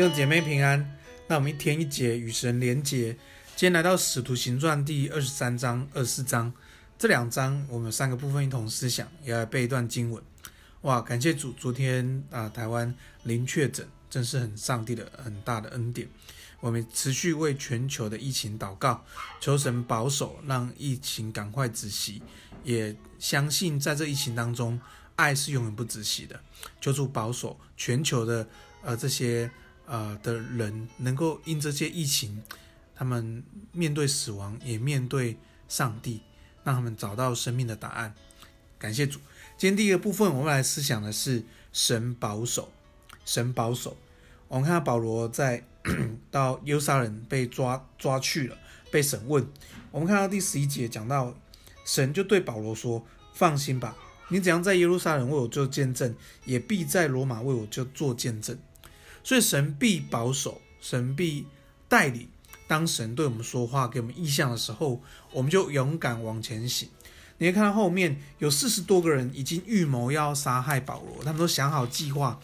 弟兄姐妹平安，那我们一天一节与神连结。今天来到《使徒行传》第二十三章、二十四章这两章，我们三个部分一同思想，也要背一段经文。哇，感谢主！昨天啊，台湾零确诊，真是很上帝的很大的恩典。我们持续为全球的疫情祷告，求神保守，让疫情赶快止息。也相信在这疫情当中，爱是永远不止息的。求主保守全球的呃这些。呃的人能够因这些疫情，他们面对死亡，也面对上帝，让他们找到生命的答案。感谢主。今天第一个部分，我们来思想的是神保守，神保守。我们看到保罗在到耶路撒冷被抓抓去了，被审问。我们看到第十一节讲到，神就对保罗说：“放心吧，你怎样在耶路撒冷为我做见证，也必在罗马为我就做见证。”所以神必保守，神必带领。当神对我们说话、给我们意象的时候，我们就勇敢往前行。你会看到后面有四十多个人已经预谋要杀害保罗，他们都想好计划，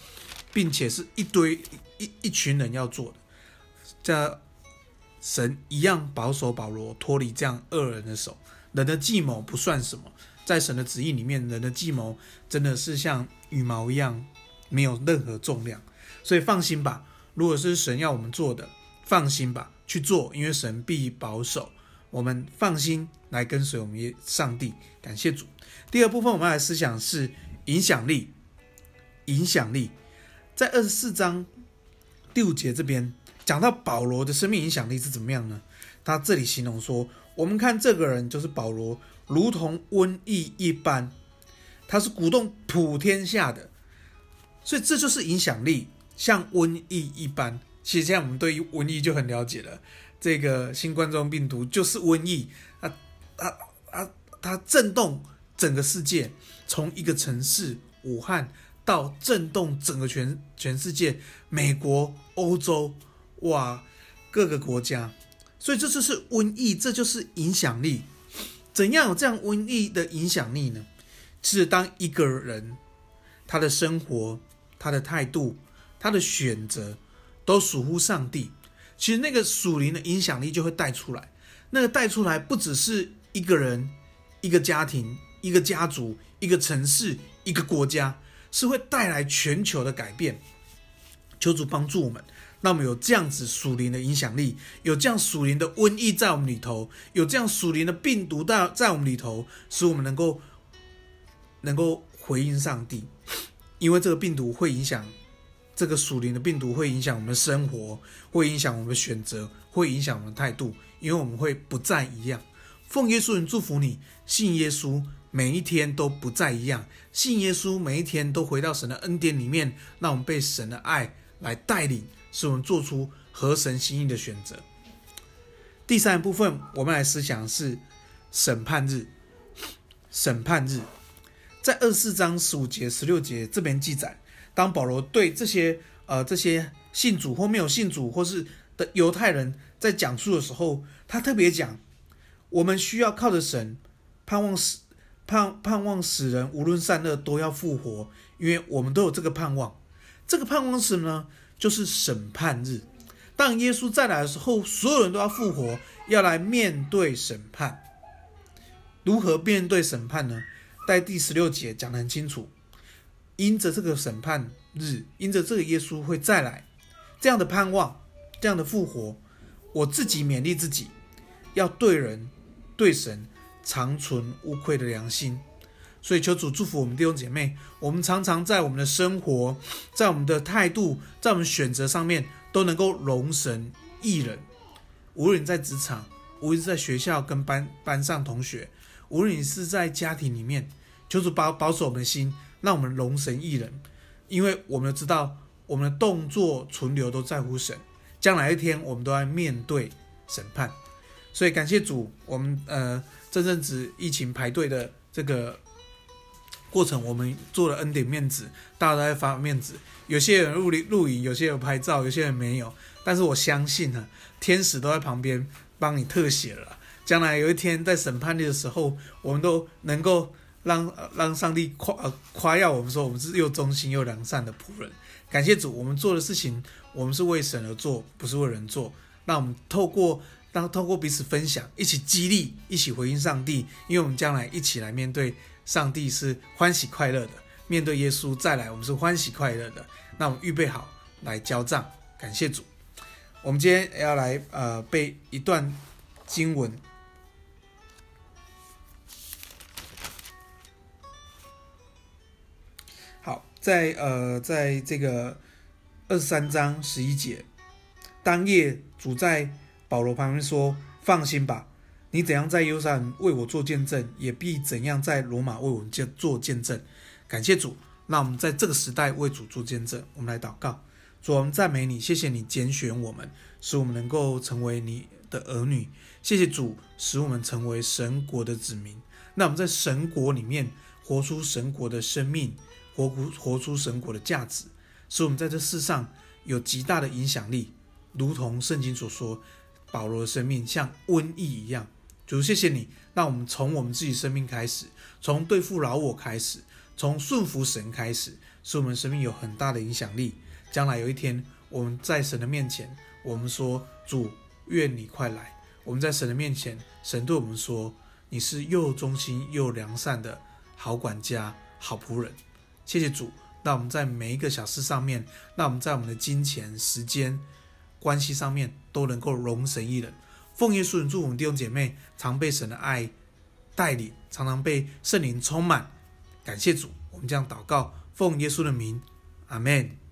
并且是一堆一一群人要做的。这神一样保守保罗脱离这样恶人的手。人的计谋不算什么，在神的旨意里面，人的计谋真的是像羽毛一样，没有任何重量。所以放心吧，如果是神要我们做的，放心吧，去做，因为神必保守我们。放心来跟随我们上帝，感谢主。第二部分我们来思想是影响力，影响力在二十四章第五节这边讲到保罗的生命影响力是怎么样呢？他这里形容说，我们看这个人就是保罗，如同瘟疫一般，他是鼓动普天下的，所以这就是影响力。像瘟疫一般，其实现在我们对于瘟疫就很了解了。这个新冠状病毒就是瘟疫，它它它它震动整个世界，从一个城市武汉到震动整个全全世界，美国、欧洲，哇，各个国家。所以这就是瘟疫，这就是影响力。怎样有这样瘟疫的影响力呢？是当一个人他的生活，他的态度。他的选择都属乎上帝，其实那个属灵的影响力就会带出来。那个带出来不只是一个人、一个家庭、一个家族、一个城市、一个国家，是会带来全球的改变。求主帮助我们，让我们有这样子属灵的影响力，有这样属灵的瘟疫在我们里头，有这样属灵的病毒在在我们里头，使我们能够能够回应上帝，因为这个病毒会影响。这个属灵的病毒会影响我们的生活，会影响我们的选择，会影响我们的态度，因为我们会不再一样。奉耶稣人祝福你，信耶稣，每一天都不再一样。信耶稣，每一天都回到神的恩典里面，让我们被神的爱来带领，使我们做出合神心意的选择。第三部分，我们来思想是审判日。审判日，在二四章十五节、十六节这边记载。当保罗对这些呃这些信主或没有信主或是的犹太人在讲述的时候，他特别讲，我们需要靠着神，盼望死盼盼望死人无论善恶都要复活，因为我们都有这个盼望。这个盼望是什么呢？就是审判日。当耶稣再来的时候，所有人都要复活，要来面对审判。如何面对审判呢？在第十六节讲得很清楚。因着这个审判日，因着这个耶稣会再来，这样的盼望，这样的复活，我自己勉励自己，要对人、对神常存无愧的良心。所以求主祝福我们弟兄姐妹，我们常常在我们的生活，在我们的态度，在我们选择上面，都能够容神益人。无论你在职场，无论是在学校跟班班上同学，无论你是在家庭里面，求主保保守我们的心。那我们龙神益人，因为我们知道我们的动作存留都在乎神，将来一天我们都要面对审判，所以感谢主，我们呃这阵子疫情排队的这个过程，我们做了恩典面子，大家都在发面子，有些人录录影，有些人拍照，有些人没有，但是我相信呢，天使都在旁边帮你特写了，将来有一天在审判的时候，我们都能够。让让上帝夸呃夸耀我们说，我们是又忠心又良善的仆人，感谢主，我们做的事情，我们是为神而做，不是为人做。那我们透过，当透过彼此分享，一起激励，一起回应上帝，因为我们将来一起来面对上帝是欢喜快乐的，面对耶稣再来，我们是欢喜快乐的。那我们预备好来交账，感谢主。我们今天要来呃背一段经文。在呃在这个二十三章十一节，当夜主在保罗旁边说：“放心吧，你怎样在耶路撒冷为我做见证，也必怎样在罗马为我们做见证。”感谢主。那我们在这个时代为主做见证，我们来祷告。主，我们赞美你，谢谢你拣选我们，使我们能够成为你的儿女。谢谢主，使我们成为神国的子民。那我们在神国里面活出神国的生命，活出活出神国的价值，使我们在这世上有极大的影响力，如同圣经所说，保罗的生命像瘟疫一样。主，谢谢你，让我们从我们自己生命开始，从对付老我开始。从顺服神开始，使我们生命有很大的影响力。将来有一天，我们在神的面前，我们说：“主，愿你快来。”我们在神的面前，神对我们说：“你是又忠心又良善的好管家、好仆人。”谢谢主。那我们在每一个小事上面，那我们在我们的金钱、时间、关系上面，都能够容神一人。奉耶稣祝福弟兄姐妹，常被神的爱带领，常常被圣灵充满。感谢主，我们这样祷告，奉耶稣的名，阿门。